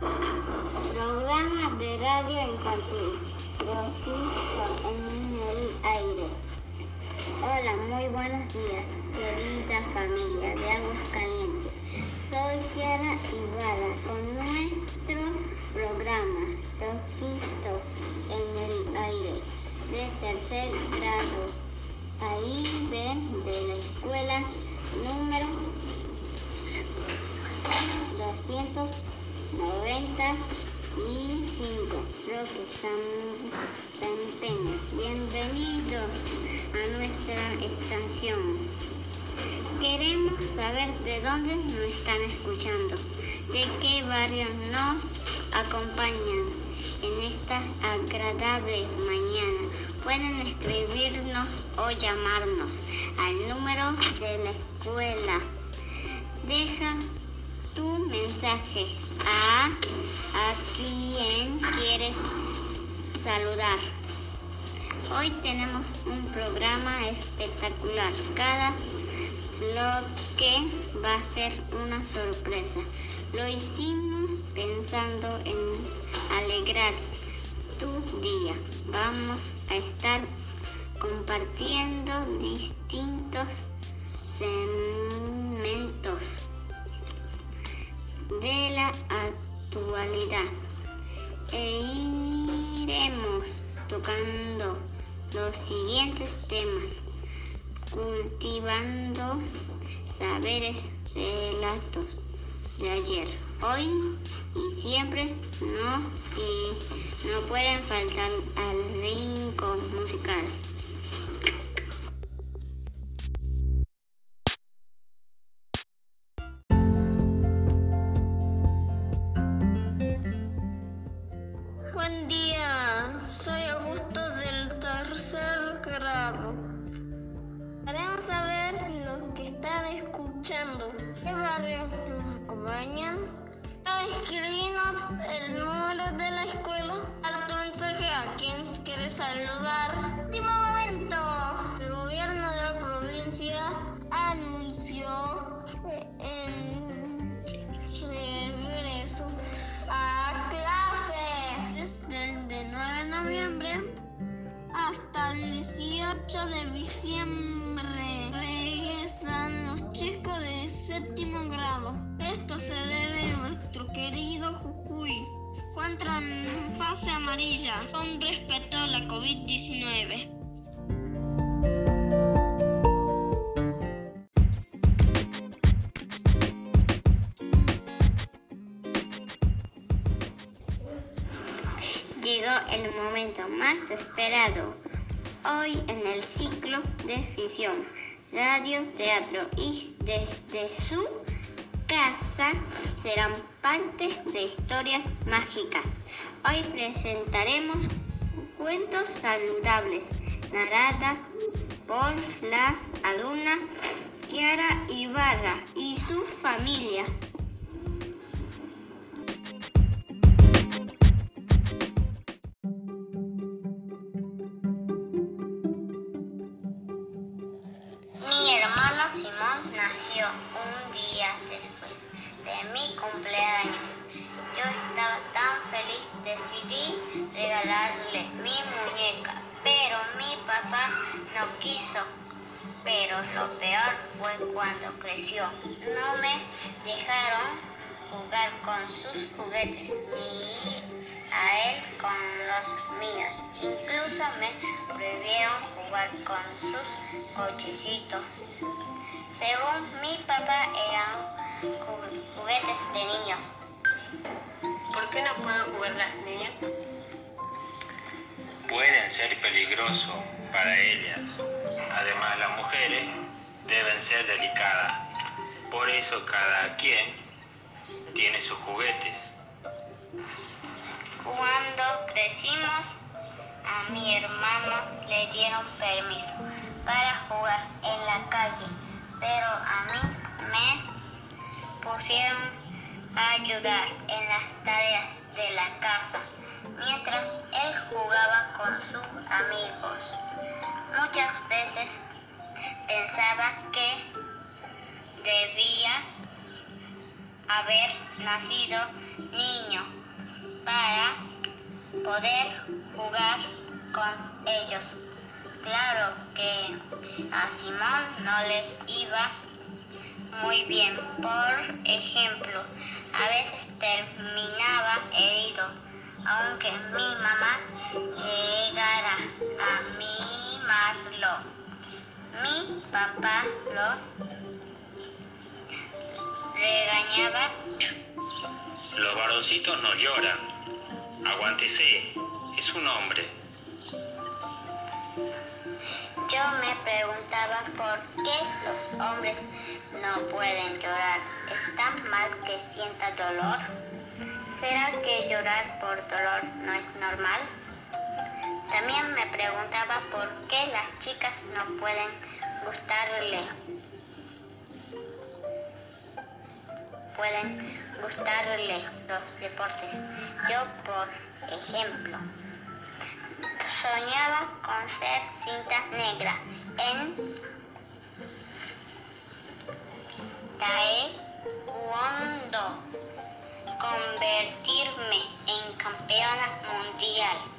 Programa de radio infantil. En el aire. Hola, muy buenos días, querida familia de Aguas Calientes. Soy Ciara Ibarra con nuestro programa Rojito en el aire de tercer grado. Ahí ven de la escuela número 295, Roque San, San Peña. Bienvenidos a nuestra estación. Queremos saber de dónde nos están escuchando, de qué barrios nos acompañan en esta agradable mañana. Pueden escribirnos o llamarnos al número de la escuela. Deja tu mensaje a, a quien quieres saludar. Hoy tenemos un programa espectacular. Cada bloque va a ser una sorpresa. Lo hicimos pensando en alegrar tu día. Vamos a estar compartiendo distintos segmentos de la actualidad e iremos tocando los siguientes temas, cultivando saberes, relatos de ayer, hoy y siempre, no, y no pueden faltar al rincón musical. Escuchando. ¿Qué barrios nos acompañan? Escribinos el número de la escuela a tu mensaje a quien quieres saludar. La COVID-19. Llegó el momento más esperado. Hoy en el ciclo de ficción, radio, teatro y desde su casa serán parte de historias mágicas. Hoy presentaremos cuentos saludables narradas por la alumna Kiara Ibarra y su familia. Regalarle mi muñeca, pero mi papá no quiso. Pero lo peor fue cuando creció. No me dejaron jugar con sus juguetes ni a él con los míos. Incluso me prohibieron jugar con sus cochecitos. Según mi papá eran ju- juguetes de niños. ¿Por qué no pueden jugar las niñas? Pueden ser peligrosos para ellas. Además, las mujeres deben ser delicadas. Por eso cada quien tiene sus juguetes. Cuando crecimos, a mi hermano le dieron permiso para jugar en la calle, pero a mí me pusieron a ayudar en las tareas de la pensaba que debía haber nacido niños para poder jugar con ellos. Claro que a Simón no les iba muy bien. Por ejemplo, a veces terminaba herido, aunque mi mamá llegara a mimarlo. Mi papá lo regañaba. Los varoncitos no lloran. Aguántese, es un hombre. Yo me preguntaba por qué los hombres no pueden llorar. ¿Está mal que sienta dolor? ¿Será que llorar por dolor no es normal? También me preguntaba por qué las chicas no pueden gustarle. Pueden gustarle los deportes. Yo, por ejemplo, soñaba con ser cinta negra en taekwondo, convertirme en campeona mundial.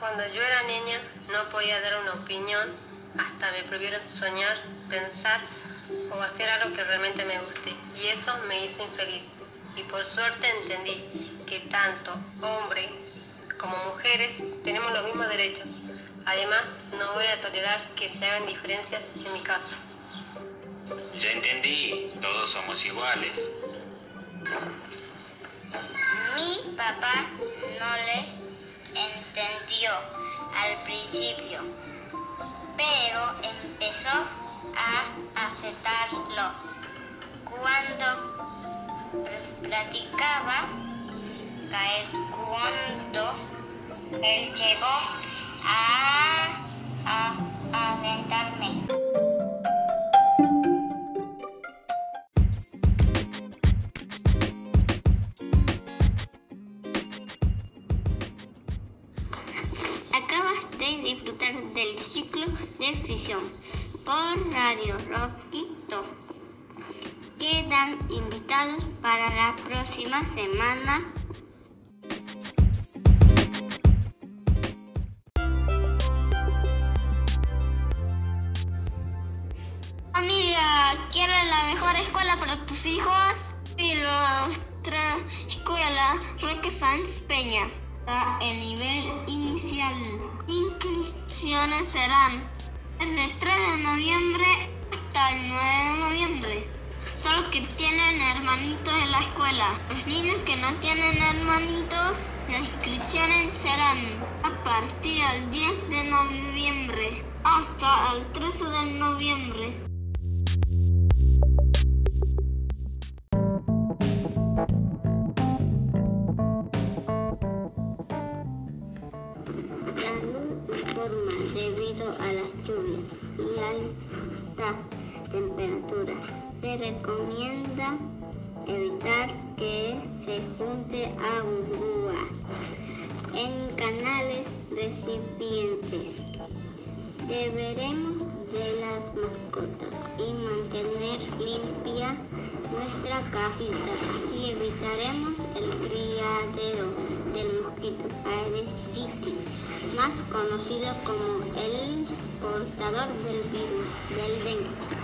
Cuando yo era niña no podía dar una opinión hasta me prohibieron soñar, pensar o hacer algo que realmente me guste. Y eso me hizo infeliz. Y por suerte entendí que tanto hombre como mujeres tenemos los mismos derechos. Además, no voy a tolerar que se hagan diferencias en mi caso. Ya entendí, todos somos iguales. Mi papá no le entendió al principio, pero empezó a aceptarlo. Cuando platicaba cuando él llegó a, a aventarme. Del ciclo de fusión por Radio Roquito. Quedan invitados para la próxima semana. Amiga, ¿quieres la mejor escuela para tus hijos? Y nuestra escuela Roque Sánchez Peña. El nivel inicial. Inscripciones serán desde el 3 de noviembre hasta el 9 de noviembre. Solo que tienen hermanitos en la escuela. Los niños que no tienen hermanitos, las inscripciones serán a partir del 10 de noviembre hasta el 13 de noviembre. Debido a las lluvias y altas temperaturas. Se recomienda evitar que se junte agua en canales recipientes. Deberemos de las mascotas y mantener limpia nuestra casita. Así evitaremos el criadero del mosquito Aedes aegypti, más conocido como el portador del virus del dengue.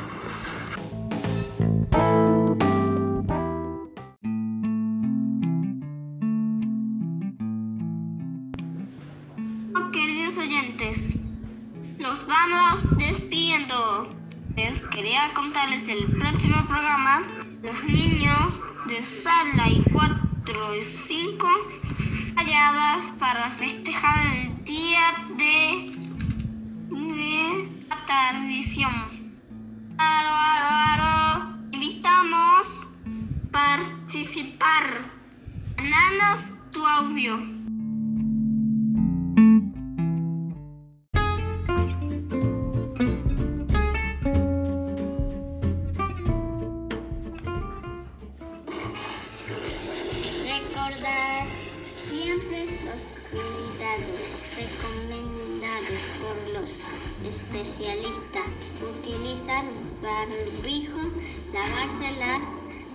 Oyentes, nos vamos despidiendo. Les quería contarles el próximo programa. Los niños de sala y 4 y 5 halladas para festejar el día de, de la tradición. Aro, aro, aro. Invitamos a participar. Mandanos tu audio.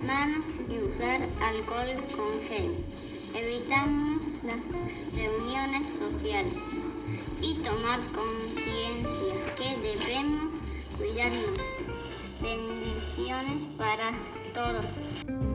Manos y usar alcohol con gel. Evitamos las reuniones sociales y tomar conciencia que debemos cuidarnos. Bendiciones para todos.